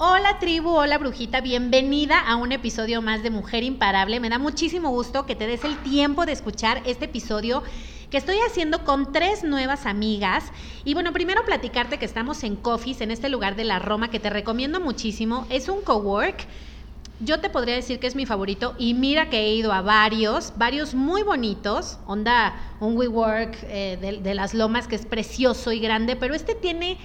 Hola tribu, hola brujita, bienvenida a un episodio más de Mujer Imparable. Me da muchísimo gusto que te des el tiempo de escuchar este episodio que estoy haciendo con tres nuevas amigas. Y bueno, primero platicarte que estamos en Coffees, en este lugar de la Roma, que te recomiendo muchísimo. Es un cowork. Yo te podría decir que es mi favorito y mira que he ido a varios, varios muy bonitos, onda un WeWork eh, de, de las Lomas que es precioso y grande, pero este tiene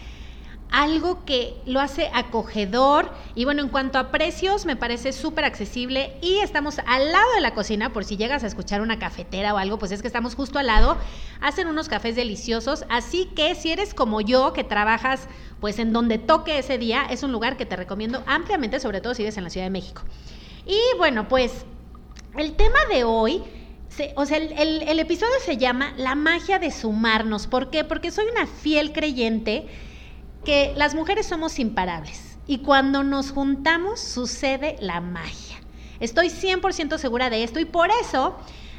algo que lo hace acogedor y bueno, en cuanto a precios me parece súper accesible y estamos al lado de la cocina por si llegas a escuchar una cafetera o algo, pues es que estamos justo al lado, hacen unos cafés deliciosos, así que si eres como yo que trabajas pues en donde toque ese día, es un lugar que te recomiendo ampliamente, sobre todo si vives en la Ciudad de México. Y bueno, pues el tema de hoy... o sea, el, el episodio se llama La magia de sumarnos. ¿Por qué? Porque soy una fiel creyente que las mujeres somos imparables y cuando nos juntamos sucede la magia. Estoy 100% segura de esto y por eso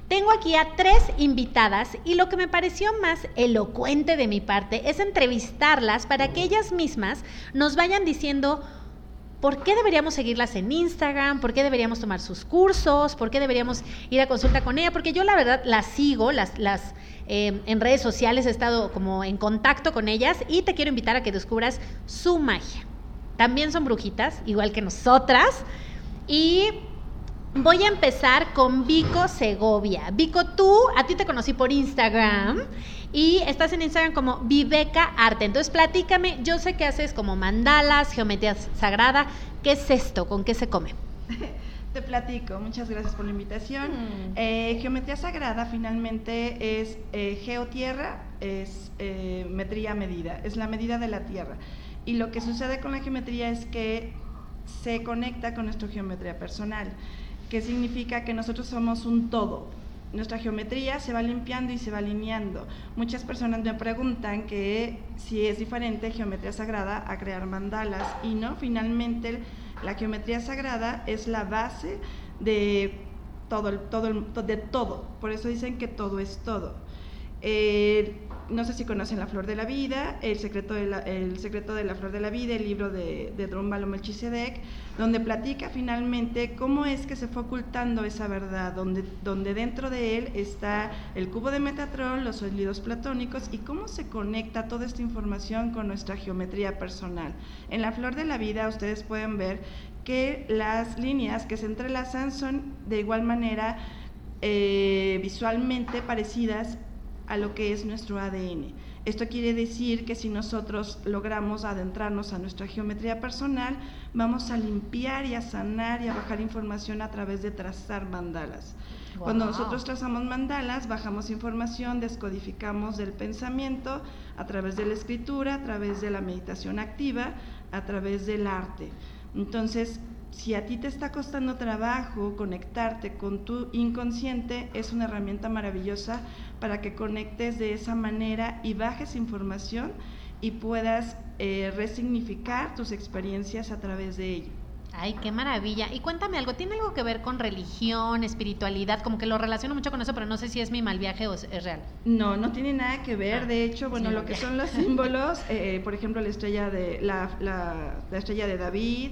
tengo aquí a tres invitadas y lo que me pareció más elocuente de mi parte es entrevistarlas para que ellas mismas nos vayan diciendo por qué deberíamos seguirlas en Instagram, por qué deberíamos tomar sus cursos, por qué deberíamos ir a consulta con ella, porque yo la verdad las sigo, las, las eh, en redes sociales he estado como en contacto con ellas y te quiero invitar a que descubras su magia. También son brujitas, igual que nosotras. Y voy a empezar con Vico Segovia. Vico, tú, a ti te conocí por Instagram y estás en Instagram como Viveca Arte. Entonces, platícame, yo sé que haces como mandalas, geometría sagrada. ¿Qué es esto? ¿Con qué se come? Te platico, muchas gracias por la invitación. Mm. Eh, geometría sagrada finalmente es eh, geotierra, es eh, metría medida, es la medida de la tierra. Y lo que sucede con la geometría es que se conecta con nuestra geometría personal, que significa que nosotros somos un todo. Nuestra geometría se va limpiando y se va alineando. Muchas personas me preguntan que si es diferente geometría sagrada a crear mandalas y no, finalmente la geometría sagrada es la base de todo, todo de todo. Por eso dicen que todo es todo. Eh, no sé si conocen La Flor de la Vida, El secreto de la, el secreto de la Flor de la Vida, el libro de, de Drúmbalo Melchizedek, donde platica finalmente cómo es que se fue ocultando esa verdad, donde, donde dentro de él está el cubo de Metatron, los sólidos platónicos y cómo se conecta toda esta información con nuestra geometría personal. En La Flor de la Vida ustedes pueden ver que las líneas que se entrelazan son de igual manera eh, visualmente parecidas a lo que es nuestro ADN. Esto quiere decir que si nosotros logramos adentrarnos a nuestra geometría personal, vamos a limpiar y a sanar y a bajar información a través de trazar mandalas. Cuando nosotros trazamos mandalas, bajamos información, descodificamos del pensamiento a través de la escritura, a través de la meditación activa, a través del arte. Entonces, si a ti te está costando trabajo conectarte con tu inconsciente, es una herramienta maravillosa para que conectes de esa manera y bajes información y puedas eh, resignificar tus experiencias a través de ello. Ay, qué maravilla. Y cuéntame algo, ¿tiene algo que ver con religión, espiritualidad? Como que lo relaciono mucho con eso, pero no sé si es mi mal viaje o es, real. No, no tiene nada que ver. Ah, de hecho, bueno, lo que son los símbolos, eh, por ejemplo, la estrella de, la, la, la estrella de David,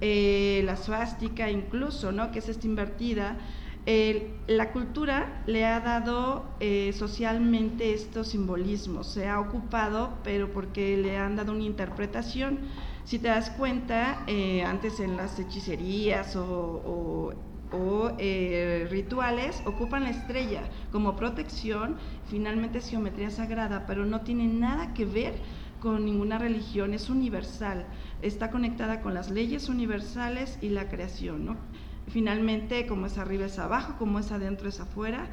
eh, la suástica incluso, ¿no? que es esta invertida. la cultura le ha dado eh, socialmente estos simbolismos, se ha ocupado, pero porque le han dado una interpretación. Si te das cuenta, eh, antes en las hechicerías o, o eh, rituales ocupan la estrella como protección, finalmente es geometría sagrada, pero no tiene nada que ver con ninguna religión, es universal, está conectada con las leyes universales y la creación, ¿no? Finalmente, como es arriba es abajo, como es adentro es afuera,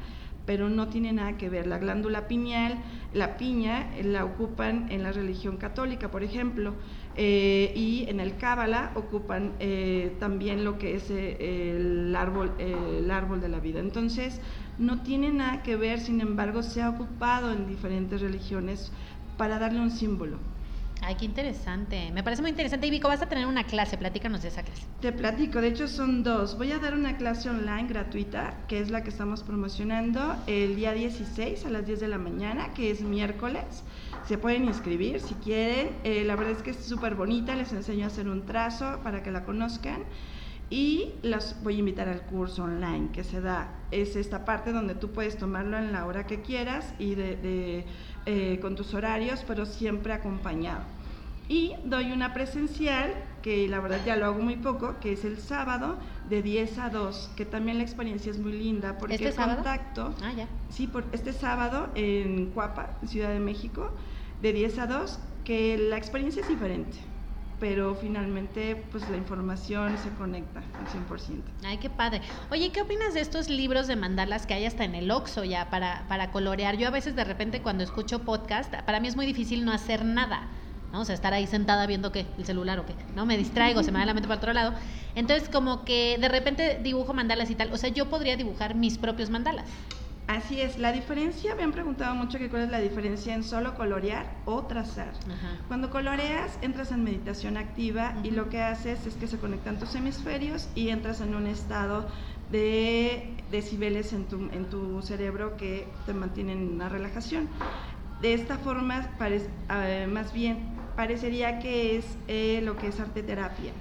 pero no tiene nada que ver. La glándula pineal, la piña, la ocupan en la religión católica, por ejemplo, eh, y en el Cábala ocupan eh, también lo que es eh, el, árbol, el árbol de la vida. Entonces, no tiene nada que ver, sin embargo, se ha ocupado en diferentes religiones para darle un símbolo. Ay, qué interesante. Me parece muy interesante. Y Vico, vas a tener una clase, platícanos de esa clase. Te platico, de hecho son dos. Voy a dar una clase online gratuita, que es la que estamos promocionando el día 16 a las 10 de la mañana, que es miércoles. Se pueden inscribir si quieren. Eh, la verdad es que es súper bonita, les enseño a hacer un trazo para que la conozcan. Y los voy a invitar al curso online que se da. Es esta parte donde tú puedes tomarlo en la hora que quieras y de eh, con tus horarios, pero siempre acompañado. Y doy una presencial, que la verdad ya lo hago muy poco, que es el sábado de 10 a 2, que también la experiencia es muy linda, porque ¿Este el contacto, ah, ya. sí, por este sábado en Cuapa, Ciudad de México, de 10 a 2, que la experiencia es diferente pero finalmente pues la información se conecta al 100%. Ay, qué padre. Oye, ¿qué opinas de estos libros de mandalas que hay hasta en el Oxxo ya para, para colorear? Yo a veces de repente cuando escucho podcast, para mí es muy difícil no hacer nada. ¿no? O sea, estar ahí sentada viendo qué, el celular o qué, ¿no? Me distraigo, se me da la mente para otro lado. Entonces, como que de repente dibujo mandalas y tal. O sea, yo podría dibujar mis propios mandalas. Así es, la diferencia, me han preguntado mucho que cuál es la diferencia en solo colorear o trazar. Cuando coloreas, entras en meditación activa y lo que haces es que se conectan tus hemisferios y entras en un estado de decibeles en tu, en tu cerebro que te mantienen en una relajación. De esta forma, eh, más bien, parecería que es eh, lo que es arte terapia.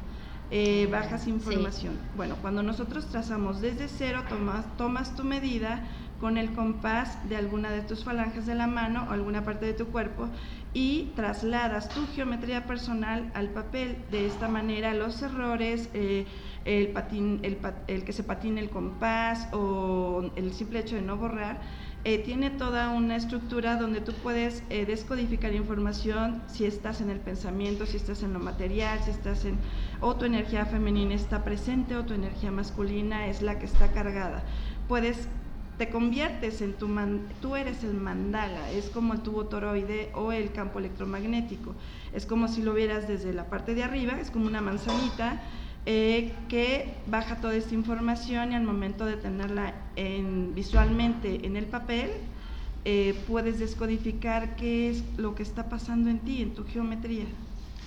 Eh, bajas información. Bueno, cuando nosotros trazamos desde cero, tomas, tomas tu medida, con el compás de alguna de tus falanges de la mano o alguna parte de tu cuerpo y trasladas tu geometría personal al papel. De esta manera los errores, eh, el, patín, el, que se patine el compás o el simple hecho de no borrar, eh, tiene toda una estructura donde tú puedes eh, descodificar información si estás en el pensamiento, si estás en lo material, si estás en o tu energía femenina está presente o tu energía masculina es la que está cargada. Puedes te conviertes en tu man, tú eres el mandala, es como el tubo toroide o el campo electromagnético. Es como si lo vieras desde la parte de arriba, es como una manzanita eh, que baja toda esta información y al momento de tenerla en, visualmente en el papel, eh, puedes descodificar qué es lo que está pasando en ti, en tu geometría.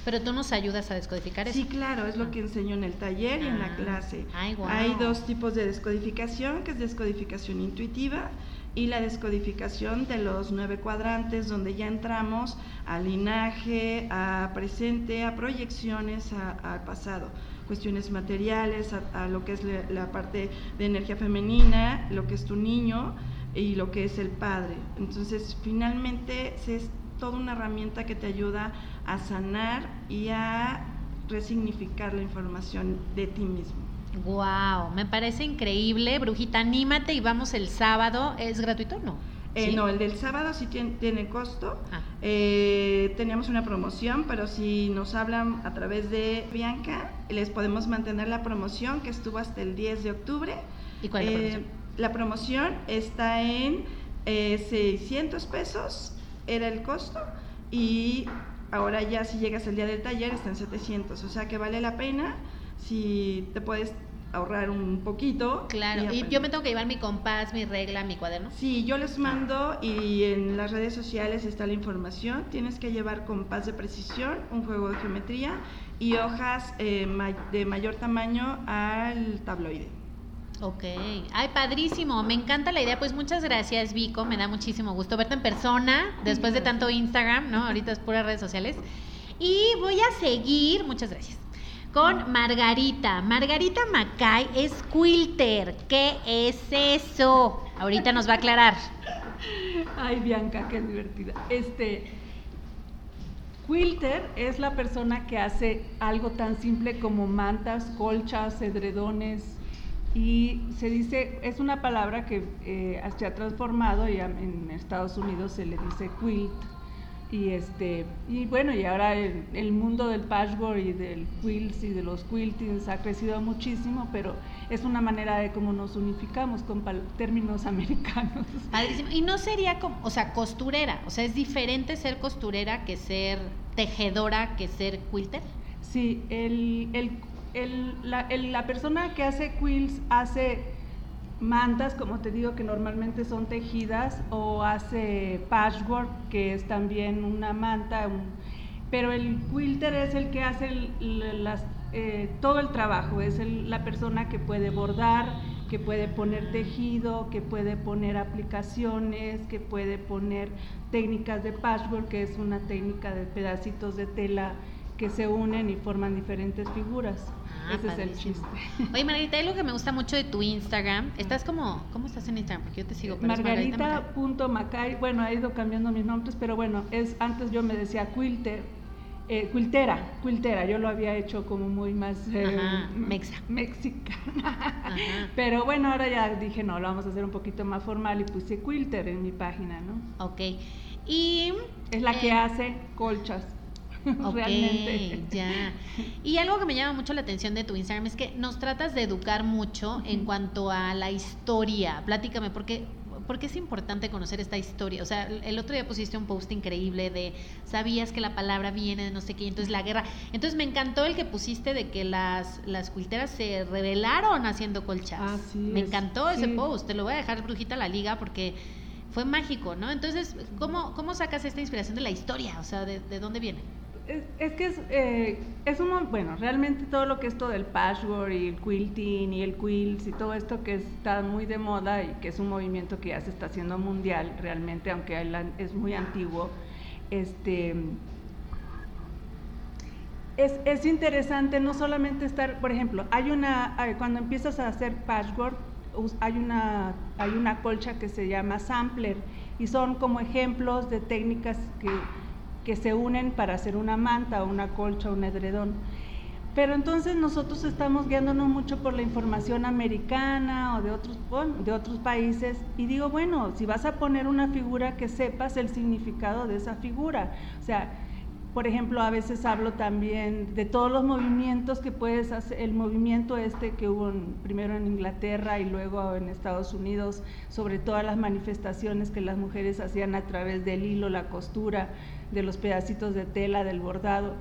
Pero tú nos ayudas a descodificar eso. Sí, claro, es lo que enseño en el taller y en la ah. clase. Hay dos tipos de descodificación, que es descodificación intuitiva y la descodificación de los nueve cuadrantes, donde ya entramos al linaje, a presente, a proyecciones, al pasado cuestiones materiales, a, lo que es la, parte de energía femenina, lo que es tu niño y lo que es el padre. Entonces, finalmente es toda una herramienta que te ayuda a sanar y a resignificar la información de ti mismo. Wow, me parece increíble, Brujita, anímate y vamos el sábado. ¿Es gratuito o no? Eh, no, el del sábado sí tiene, costo. Ah. Eh, teníamos una promoción, pero si nos hablan a través de Bianca, les podemos mantener la promoción que estuvo hasta el 10 de octubre. ¿Y cuál es la eh, promoción? La promoción está en 600 pesos, era el costo, y Ahora ya si llegas el día del taller está en 700, o sea que vale la pena si te puedes ahorrar un poquito. Claro, y, yo me tengo que llevar mi compás, mi regla, mi cuaderno. Sí, yo les mando y en las redes sociales está la información. Tienes que llevar compás de precisión, un juego de geometría y hojas eh, de mayor tamaño al tabloide. Ok, ay, padrísimo, me encanta la idea. Pues muchas gracias, Vico, me da muchísimo gusto verte en persona después de tanto Instagram, ¿no? Ahorita es puras redes sociales. Y voy a seguir, muchas gracias, con Margarita. Margarita Macay es quilter. ¿Qué es eso? Ahorita nos va a aclarar. Ay, Bianca, qué divertida. Este, quilter es la persona que hace algo tan simple como mantas, colchas, edredones, y se dice, es una palabra que eh, se ha transformado y en Estados Unidos se le dice quilt. Y este y bueno y ahora el, mundo del patchwork y del quilts y de los quiltings ha crecido muchísimo pero es una manera de cómo nos unificamos con términos americanos. Y no sería como o sea costurera o sea es diferente ser costurera que ser tejedora que ser quilter sí el, el, el la, la persona que hace quilts hace mantas, como te digo, que normalmente son tejidas, o hace patchwork, que es también una manta, pero el quilter es el que hace eh, todo el trabajo, es la persona que puede bordar, que puede poner tejido, que puede poner aplicaciones, que puede poner técnicas de patchwork, que es una técnica de pedacitos de tela que se unen y forman diferentes figuras. Ah, Ese es el chiste. Oye, Margarita, hay algo que me gusta mucho de tu Instagram. Estás como, ¿cómo estás en Instagram? Porque yo te sigo. Margarita.macay. Bueno, ha ido cambiando mis nombres, pero bueno, es antes yo me decía quilter, eh, quiltera, quiltera. Yo lo había hecho como muy más eh, mexa. mexicana. Pero bueno, ahora ya dije, no, lo vamos a hacer un poquito más formal y puse quilter en mi página, ¿no? Ok. Y... Es la que eh, hace colchas. realmente. Ya. Y algo que me llama mucho la atención de tu Instagram es que nos tratas de educar mucho en cuanto a la historia. Platícame, porque porque es importante conocer esta historia. O sea, el otro día pusiste un post increíble de sabías que la palabra viene de no sé qué, entonces la guerra. Entonces me encantó el que pusiste de que las, las culteras se rebelaron haciendo colchas. me encantó ese post. Te lo voy a dejar brujita a la liga porque fue mágico, ¿no? Entonces, ¿cómo, cómo sacas esta inspiración de la historia? O sea, ¿de, de dónde viene? Es, que es, eh, es un, bueno, realmente todo lo que es todo el patchwork y el quilting y el quilts y todo esto que está muy de moda y que es un movimiento que ya se está haciendo mundial realmente, aunque es muy antiguo, este, es, es interesante no solamente estar, por ejemplo, hay una, cuando empiezas a hacer patchwork, hay una, hay una colcha que se llama sampler y son como ejemplos de técnicas que que se unen para hacer una manta, una colcha, un edredón. Pero entonces nosotros estamos guiándonos mucho por la información americana o de otros, de otros países y digo, bueno, si vas a poner una figura que sepas el significado de esa figura. O sea, por ejemplo, a veces hablo también de todos los movimientos que puedes hacer, el movimiento este que hubo primero en Inglaterra y luego en Estados Unidos, sobre todas las manifestaciones que las mujeres hacían a través del hilo, la costura, de los pedacitos de tela, del bordado.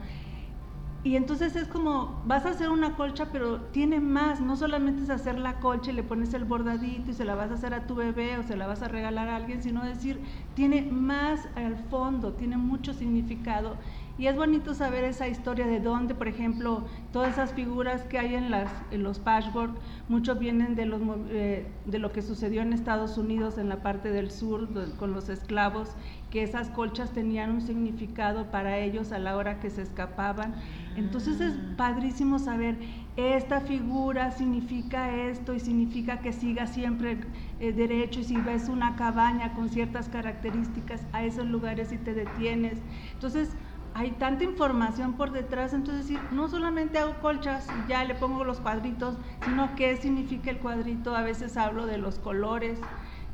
Y entonces es como, vas a hacer una colcha, pero tiene más, no solamente es hacer la colcha y le pones el bordadito y se la vas a hacer a tu bebé o se la vas a regalar a alguien, sino decir, tiene más al fondo, tiene mucho significado y es bonito saber esa historia de dónde, por ejemplo, todas esas figuras que hay en, las, en los patchwork, muchos vienen de, los, eh, de lo que sucedió en Estados Unidos, en la parte del sur, con los esclavos, que esas colchas tenían un significado para ellos a la hora que se escapaban. Entonces es padrísimo saber, esta figura significa esto y significa que siga siempre eh, derecho y si ves una cabaña con ciertas características a esos lugares y te detienes. Entonces, hay tanta información por detrás, entonces decir, no solamente hago colchas y ya le pongo los cuadritos, sino qué significa el cuadrito, a veces hablo de los colores,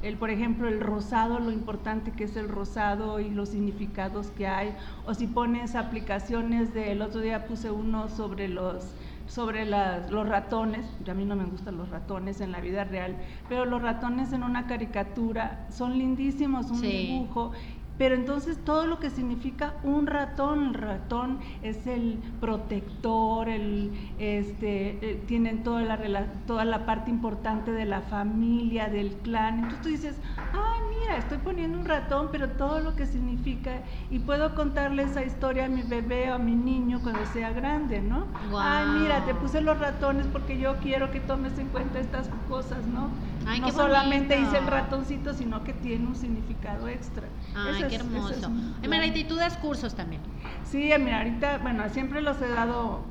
el, por ejemplo, el rosado, lo importante que es el rosado y los significados que hay, o si pones aplicaciones del otro día puse uno sobre los sobre los ratones, yo a mí no me gustan los ratones en la vida real, pero los ratones en una caricatura son lindísimos, un dibujo, pero entonces todo lo que significa un ratón, el ratón es el protector, el, este, eh, tienen toda la, toda la parte importante de la familia, del clan. Entonces tú dices, ay, mira, estoy poniendo un ratón, pero todo lo que significa, y puedo contarle esa historia a mi bebé o a mi niño cuando sea grande, ¿no? Ay, mira, te puse los ratones porque yo quiero que tomes en cuenta estas cosas, ¿no? No solamente hice el ratoncito, sino que tiene un significado extra. Ay, qué hermoso. Es, ¿y tú das cursos también? Sí, mira, ahorita, bueno, siempre los he dado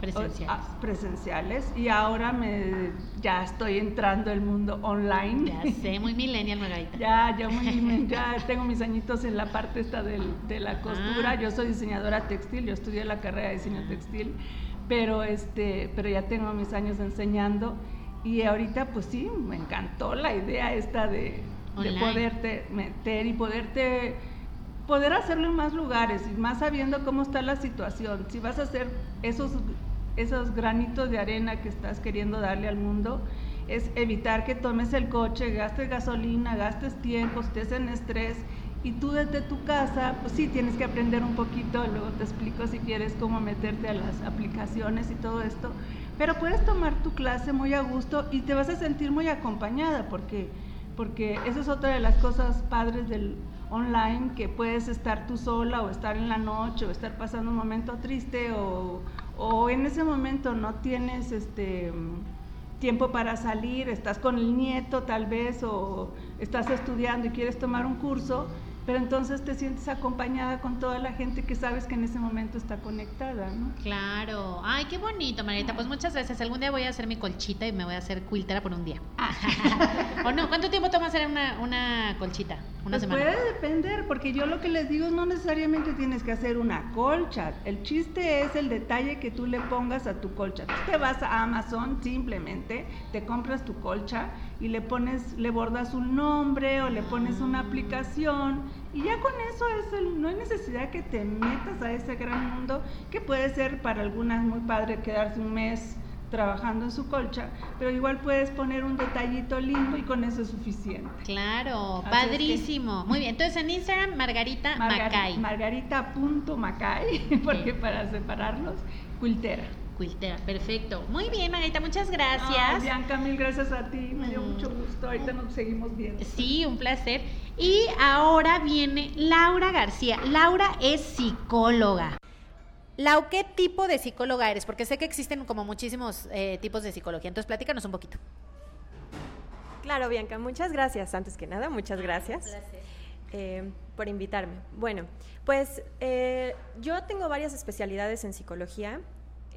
presenciales. Ah, presenciales y ahora me ya estoy entrando el mundo online. Ya sé, muy millennial Margarita. ya, yo muy, ya tengo mis añitos en la parte esta del, de la costura. Ah. Yo soy diseñadora textil, yo estudié la carrera de diseño textil, pero este, pero ya tengo mis años enseñando Y ahorita pues sí, me encantó la idea esta de, de poderte meter y poderte poder hacerlo en más lugares y más sabiendo cómo está la situación. Si vas a hacer esos, esos granitos de arena que estás queriendo darle al mundo, es evitar que tomes el coche, gastes gasolina, gastes tiempo, estés en estrés y tú desde tu casa, pues sí, tienes que aprender un poquito, luego te explico si quieres cómo meterte a las aplicaciones y todo esto, pero puedes tomar tu clase muy a gusto y te vas a sentir muy acompañada porque, porque esa es otra de las cosas padres del online, que puedes estar tú sola o estar en la noche o estar pasando un momento triste o, o en ese momento no tienes este tiempo para salir, estás con el nieto tal vez o estás estudiando y quieres tomar un curso, pero entonces te sientes acompañada con toda la gente que sabes que en ese momento está conectada, ¿no? Claro. Ay, qué bonito, Marita. Pues muchas gracias. Algún día voy a hacer mi colchita y me voy a hacer quiltera por un día. Ah. ¿O no? ¿Cuánto tiempo toma hacer una, una colchita? ¿Una pues semana? Puede depender, porque yo lo que les digo es no necesariamente tienes que hacer una colcha. El chiste es el detalle que tú le pongas a tu colcha. Tú te vas a Amazon simplemente, te compras tu colcha y le pones, le bordas un nombre o le pones una aplicación y ya con eso es el, no hay necesidad que te metas a ese gran mundo que puede ser para algunas muy padre quedarse un mes trabajando en su colcha, pero igual puedes poner un detallito lindo y con eso es suficiente. Claro, padrísimo. Muy bien, entonces en Instagram Margarita Macay. Margarita.macay, porque para separarlos, cultera. Perfecto. Muy bien, Margarita, muchas gracias. Bianca, mil gracias a ti, me dio mucho gusto. Ahorita nos seguimos viendo. Sí, un placer. Y ahora viene Laura García. Laura es psicóloga. Lau, ¿qué tipo de psicóloga eres? Porque sé que existen como muchísimos eh, tipos de psicología. Entonces, platícanos un poquito. Claro, Bianca, muchas gracias. Antes que nada, muchas gracias. Eh, por invitarme. Bueno, pues eh, yo tengo varias especialidades en psicología.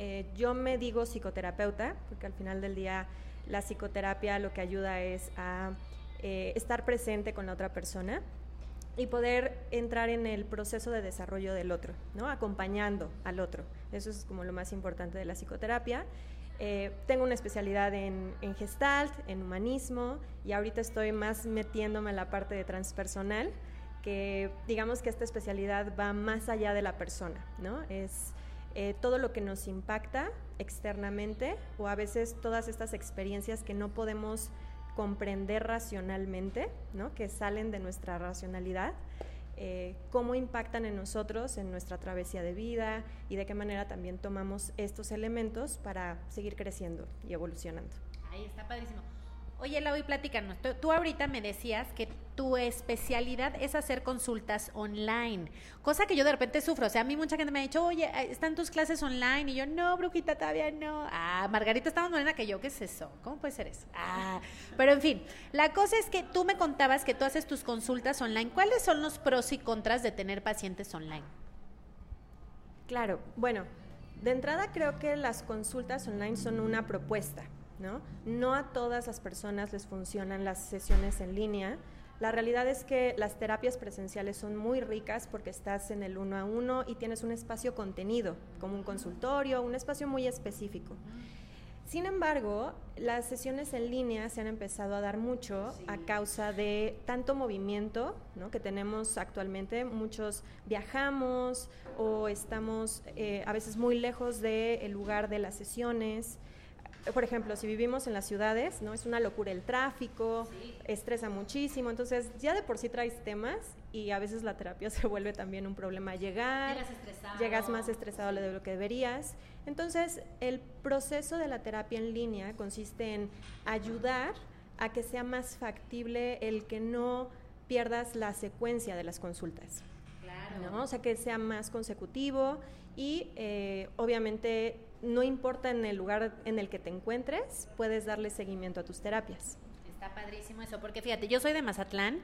Eh, yo me digo psicoterapeuta, porque al final del día la psicoterapia lo que ayuda es a eh, estar presente con la otra persona y poder entrar en el proceso de desarrollo del otro, ¿no? acompañando al otro. Eso es como lo más importante de la psicoterapia. Eh, tengo una especialidad en, en, gestalt, en humanismo, y ahorita estoy más metiéndome en la parte de transpersonal, que digamos que esta especialidad va más allá de la persona, ¿no? Es eh, todo lo que nos impacta externamente o a veces todas estas experiencias que no podemos comprender racionalmente, ¿no? que salen de nuestra racionalidad, eh, cómo impactan en nosotros, en nuestra travesía de vida y de qué manera también tomamos estos elementos para seguir creciendo y evolucionando. Ahí está padrísimo. Oye, Lau, platícanos. Tú, ahorita me decías que tu especialidad es hacer consultas online, cosa que yo de repente sufro. O sea, a mí mucha gente me ha dicho, oye, ¿están tus clases online? Y yo, no, brujita, todavía no. Ah, Margarita está más morena que yo, ¿qué es eso? ¿Cómo puede ser eso? Ah, pero en fin, la cosa es que tú me contabas que tú haces tus consultas online. ¿Cuáles son los pros y contras de tener pacientes online? Claro, bueno, de entrada creo que las consultas online son una propuesta ¿no? a todas las personas les funcionan las sesiones en línea. La realidad es que las terapias presenciales son muy ricas porque estás en el uno a uno y tienes un espacio contenido, como un consultorio, un espacio muy específico. Sin embargo, las sesiones en línea se han empezado a dar mucho a causa de tanto movimiento que tenemos actualmente. Muchos viajamos o estamos eh, a veces muy lejos del lugar de las sesiones por ejemplo, si vivimos en las ciudades, ¿no? Es una locura el tráfico, estresa muchísimo, entonces ya de por sí traes temas y a veces la terapia se vuelve también un problema llegar. Llegas estresado. Llegas más estresado de lo que deberías. Entonces, el proceso de la terapia en línea consiste en ayudar a que sea más factible el que no pierdas la secuencia de las consultas. Claro. ¿no? O sea, que sea más consecutivo y eh, obviamente no importa en el lugar en el que te encuentres, puedes darle seguimiento a tus terapias. Está padrísimo eso, porque fíjate, yo soy de Mazatlán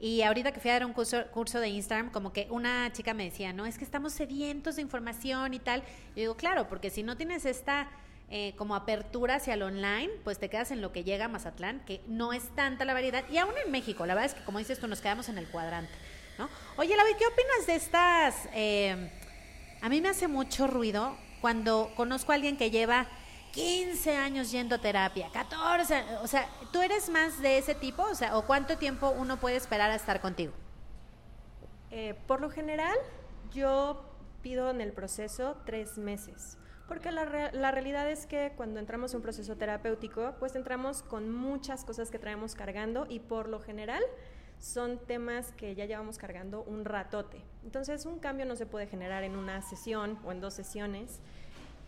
y ahorita que fui a dar un curso, de Instagram, como que una chica me decía, no, es que estamos sedientos de información y tal. Yo digo, claro, porque si no tienes esta eh, como apertura hacia el online, pues te quedas en lo que llega a Mazatlán, que no es tanta la variedad. Y aún en México, la verdad es que como dices tú, nos quedamos en el cuadrante. ¿no? Oye, Lavi, ¿qué opinas de estas... Eh, a mí me hace mucho ruido cuando conozco a alguien que lleva 15 años yendo a terapia, 14, o sea, ¿tú eres más de ese tipo? O sea, ¿o cuánto tiempo uno puede esperar a estar contigo? Eh, por lo general, yo pido en el proceso tres meses. Porque la, la, realidad es que cuando entramos en un proceso terapéutico, pues entramos con muchas cosas que traemos cargando y por lo general son temas que ya llevamos cargando un ratote. Entonces un cambio no se puede generar en una sesión o en dos sesiones.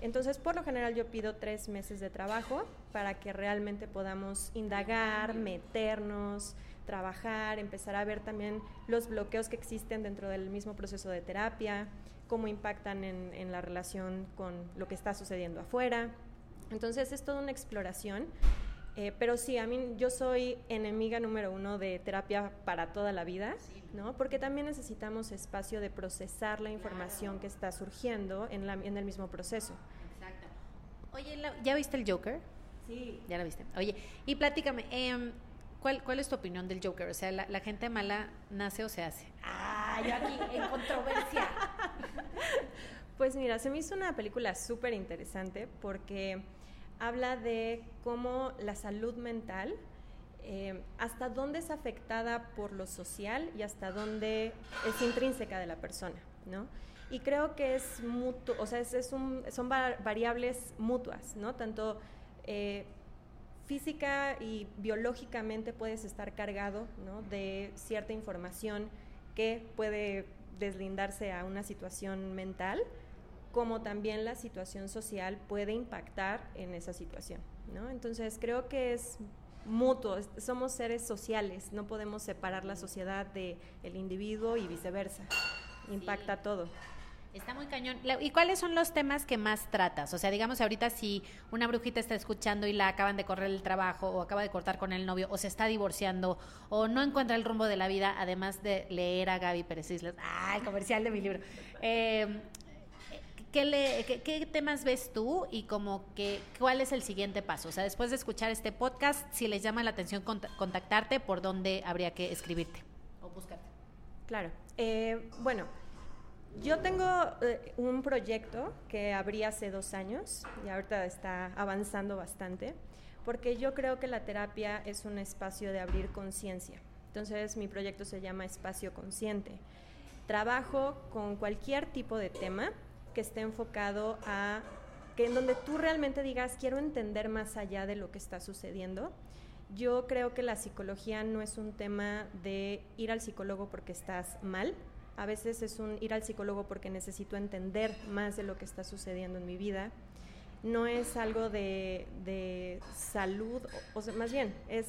Entonces, por lo general yo pido tres meses de trabajo para que realmente podamos indagar, meternos, trabajar, empezar a ver también los bloqueos que existen dentro del mismo proceso de terapia, cómo impactan en, la relación con lo que está sucediendo afuera. Entonces es toda una exploración. Eh, pero sí, a mí yo soy enemiga número uno de terapia para toda la vida, ¿no? Porque también necesitamos espacio de procesar la información que está surgiendo en, la, en el mismo proceso. Exacto. Oye, ¿ya viste el Joker? Sí. Ya lo viste. Oye, y platícame, eh, ¿Cuál, ¿Cuál es tu opinión del Joker? O sea, ¿la, gente mala nace o se hace? Ah, yo aquí en controversia. Pues mira, se me hizo una película súper interesante porque habla de cómo la salud mental, eh, hasta dónde es afectada por lo social y hasta dónde es intrínseca de la persona, ¿no? Y creo que es o sea, es, un, son variables mutuas, ¿no? Tanto eh, física y biológicamente puedes estar cargado de cierta información que puede deslindarse a una situación mental, como también la situación social puede impactar en esa situación. Entonces creo que es mutuo, somos seres sociales, no podemos separar la sociedad del el individuo y viceversa, impacta todo. Está muy cañón. ¿Y cuáles son los temas que más tratas? O sea, digamos ahorita si una brujita está escuchando y la acaban de correr el trabajo o acaba de cortar con el novio o se está divorciando o no encuentra el rumbo de la vida, además de leer a Gaby Pérez Islas. Ah, el comercial de mi libro. Eh, ¿qué, le, qué, temas ves tú y como que cuál es el siguiente paso? O sea, después de escuchar este podcast, si les llama la atención contactarte, ¿por dónde habría que escribirte o buscarte? Claro. Eh, bueno yo tengo eh, un proyecto que abrí hace dos años y ahorita está avanzando bastante, porque yo creo que la terapia es un espacio de abrir conciencia. Entonces mi proyecto se llama Espacio Consciente. Trabajo con cualquier tipo de tema que esté enfocado a que en donde tú realmente digas quiero entender más allá de lo que está sucediendo. Yo creo que la psicología no es un tema de ir al psicólogo porque estás mal, a veces es un ir al psicólogo porque necesito entender más de lo que está sucediendo en mi vida. No es algo de, salud, o, sea, más bien, es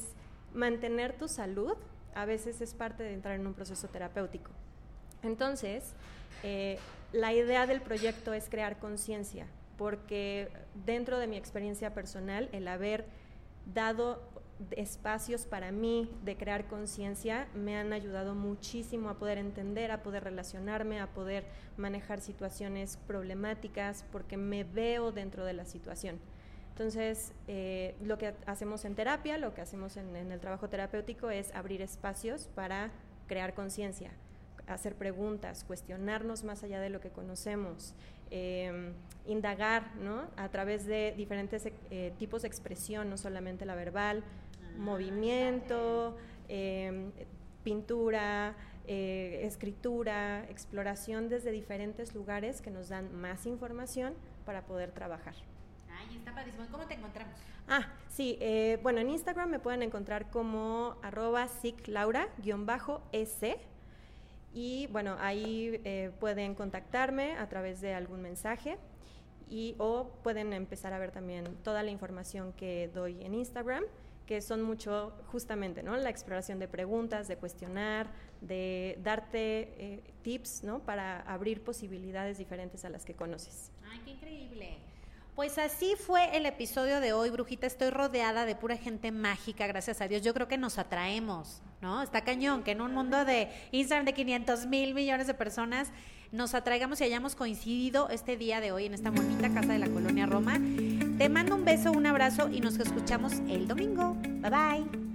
mantener tu salud, a veces es parte de entrar en un proceso terapéutico. Entonces, eh, la idea del proyecto es crear conciencia, porque dentro de mi experiencia personal, el haber dado espacios para mí de crear conciencia me han ayudado muchísimo a poder entender, a poder relacionarme, a poder manejar situaciones problemáticas, porque me veo dentro de la situación. Entonces, eh, lo que hacemos en terapia, lo que hacemos en, el trabajo terapéutico es abrir espacios para crear conciencia, hacer preguntas, cuestionarnos más allá de lo que conocemos, em, indagar ¿no? a través de diferentes eh, tipos de expresión, no solamente la verbal, movimiento, em, pintura, eh, escritura, exploración desde diferentes lugares que nos dan más información para poder trabajar. Ay, está padrísimo. ¿Cómo te encontramos? Ah, sí, eh, bueno, en Instagram me pueden encontrar como arroba siclaura-es y bueno, ahí eh, pueden contactarme a través de algún mensaje y o pueden empezar a ver también toda la información que doy en Instagram que son mucho justamente, ¿no? La exploración de preguntas, de cuestionar, de darte eh, tips, ¿no? Para abrir posibilidades diferentes a las que conoces. ¡Ay, qué increíble! Pues así fue el episodio de hoy, Brujita. Estoy rodeada de pura gente mágica, gracias a Dios. Yo creo que nos atraemos, ¿no? Está cañón que en un mundo de Instagram de 500 mil millones de personas nos atraigamos y hayamos coincidido este día de hoy en esta bonita casa de la colonia Roma. Te mando un beso, un abrazo y nos escuchamos el domingo. Bye bye.